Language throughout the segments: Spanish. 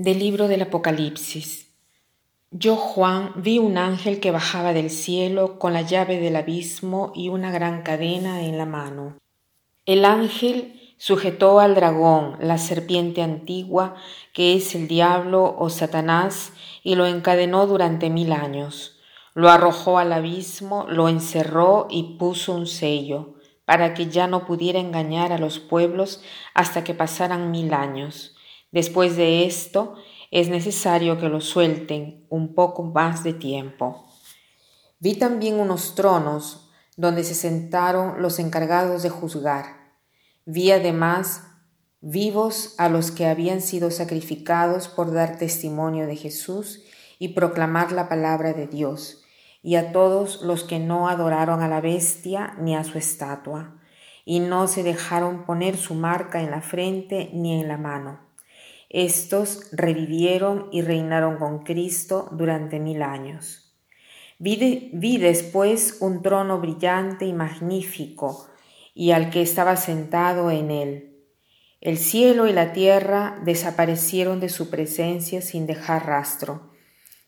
Del libro del Apocalipsis. Yo, Juan, vi un ángel que bajaba del cielo con la llave del abismo y una gran cadena en la mano. El ángel sujetó al dragón, la serpiente antigua, que es el diablo o Satanás, y lo encadenó durante mil años. Lo arrojó al abismo, lo encerró y puso un sello, para que ya no pudiera engañar a los pueblos hasta que pasaran mil años. Después de esto, es necesario que lo suelten un poco más de tiempo. Vi también unos tronos donde se sentaron los encargados de juzgar. Vi además vivos a los que habían sido sacrificados por dar testimonio de Jesús y proclamar la palabra de Dios, y a todos los que no adoraron a la bestia ni a su estatua, y no se dejaron poner su marca en la frente ni en la mano estos revivieron y reinaron con Cristo durante mil años. Vi, después un trono brillante y magnífico, y al que estaba sentado en él. El cielo y la tierra desaparecieron de su presencia sin dejar rastro,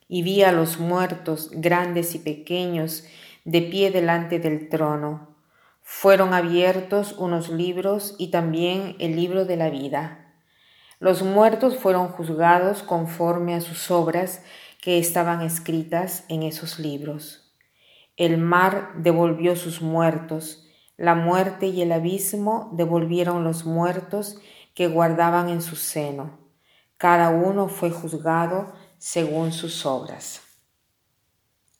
y vi a los muertos, grandes y pequeños, de pie delante del trono. Fueron abiertos unos libros y también el libro de la vida los muertos fueron juzgados conforme a sus obras que estaban escritas en esos libros. El mar devolvió sus muertos, la muerte y el abismo devolvieron los muertos que guardaban en su seno. Cada uno fue juzgado según sus obras.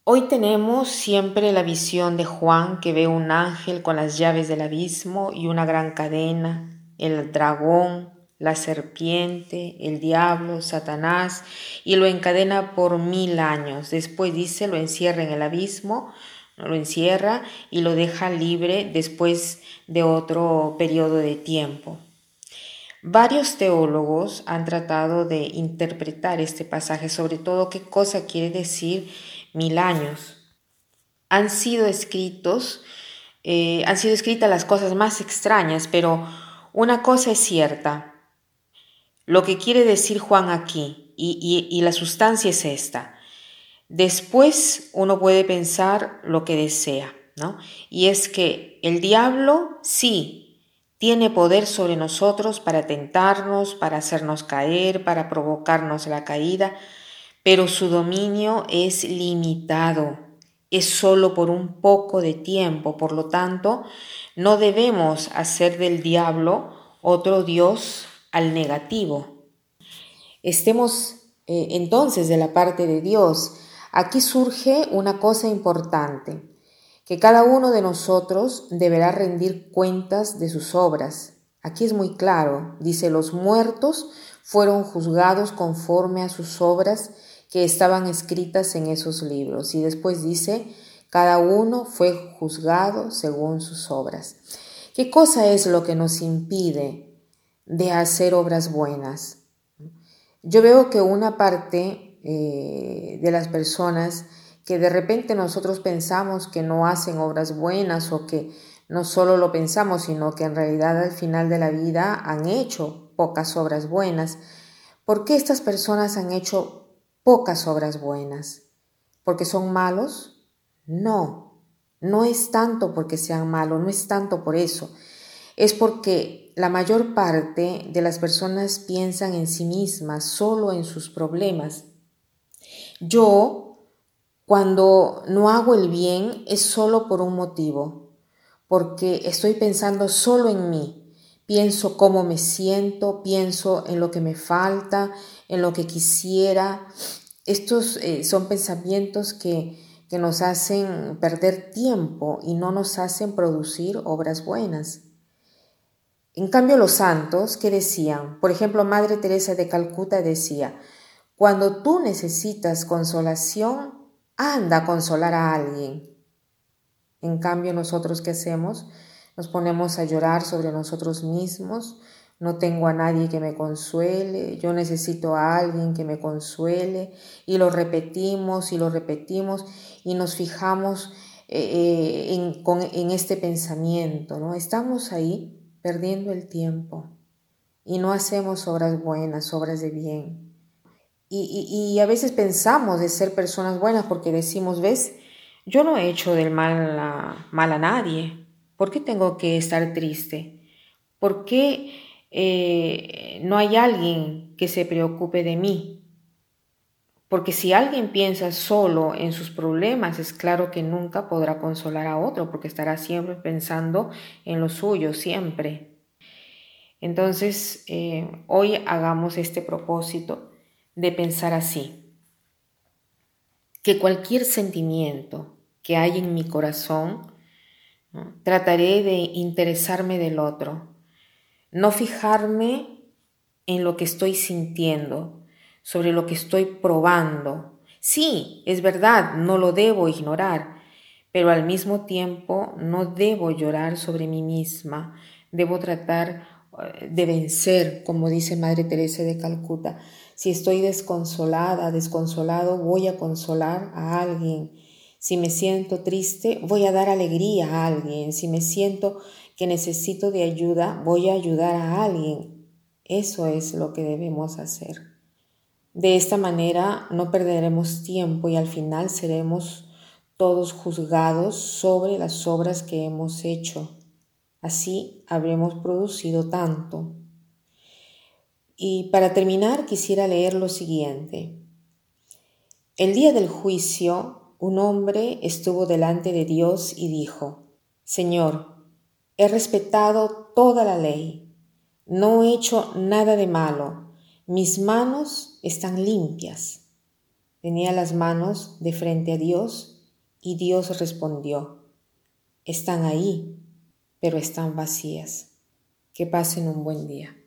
Hoy tenemos siempre la visión de Juan que ve un ángel con las llaves del abismo y una gran cadena, el dragón, la serpiente, el diablo, Satanás, y lo encadena por mil años. Después dice, lo encierra en el abismo, lo encierra y lo deja libre después de otro periodo de tiempo. Varios teólogos han tratado de interpretar este pasaje, sobre todo qué cosa quiere decir mil años. Han sido escritos, eh, han sido escritas las cosas más extrañas, pero una cosa es cierta, lo que quiere decir Juan aquí, y, la sustancia es esta. Después uno puede pensar lo que desea, ¿no? Y es que el diablo sí tiene poder sobre nosotros para tentarnos, para hacernos caer, para provocarnos la caída, pero su dominio es limitado, es solo por un poco de tiempo, por lo tanto, no debemos hacer del diablo otro Dios al negativo. Estemos eh, entonces de la parte de Dios. Aquí surge una cosa importante, que cada uno de nosotros deberá rendir cuentas de sus obras. Aquí es muy claro, dice, los muertos fueron juzgados conforme a sus obras que estaban escritas en esos libros. Y después dice, cada uno fue juzgado según sus obras. ¿Qué cosa es lo que nos impide de hacer obras buenas. Yo veo que una parte eh, de las personas que de repente nosotros pensamos que no hacen obras buenas o que no solo lo pensamos, sino que en realidad al final de la vida han hecho pocas obras buenas. ¿Por qué estas personas han hecho pocas obras buenas? ¿Porque son malos? No, no es tanto porque sean malos, no es tanto por eso. Es porque la mayor parte de las personas piensan en sí mismas, solo en sus problemas. Yo, cuando no hago el bien, es solo por un motivo, porque estoy pensando solo en mí. Pienso cómo me siento, pienso en lo que me falta, en lo que quisiera. Estos eh, son pensamientos que, que nos hacen perder tiempo y no nos hacen producir obras buenas. En cambio, los santos, ¿qué decían? Por ejemplo, Madre Teresa de Calcuta decía, cuando tú necesitas consolación, anda a consolar a alguien. En cambio, nosotros, ¿qué hacemos? Nos ponemos a llorar sobre nosotros mismos, no tengo a nadie que me consuele, yo necesito a alguien que me consuele, y lo repetimos y lo repetimos y nos fijamos eh, eh, en, en este pensamiento, ¿no? Estamos ahí perdiendo el tiempo y no hacemos obras buenas, obras de bien. y, a veces pensamos de ser personas buenas porque decimos, ves, yo no he hecho del mal a, mal a nadie. ¿Por qué tengo que estar triste? ¿Por qué eh, no hay alguien que se preocupe de mí? Porque si alguien piensa solo en sus problemas, es claro que nunca podrá consolar a otro, porque estará siempre pensando en lo suyo, siempre. Entonces, eh, hoy hagamos este propósito de pensar así, que cualquier sentimiento que hay en mi corazón, trataré de interesarme del otro, no fijarme en lo que estoy sintiendo, sobre lo que estoy probando. Sí, es verdad, no lo debo ignorar, pero al mismo tiempo no debo llorar sobre mí misma, debo tratar eh, de vencer, como dice Madre Teresa de Calcuta. Si estoy desconsolada, desconsolado, voy a consolar a alguien. Si me siento triste, voy a dar alegría a alguien. Si me siento que necesito de ayuda, voy a ayudar a alguien. Eso es lo que debemos hacer. De esta manera no perderemos tiempo y al final seremos todos juzgados sobre las obras que hemos hecho. Así habremos producido tanto. Y para terminar quisiera leer lo siguiente. El día del juicio, un hombre estuvo delante de Dios y dijo, Señor, he respetado toda la ley, no he hecho nada de malo, mis manos están limpias. Tenía las manos de frente a Dios y Dios respondió, están ahí, pero están vacías. Que pasen un buen día.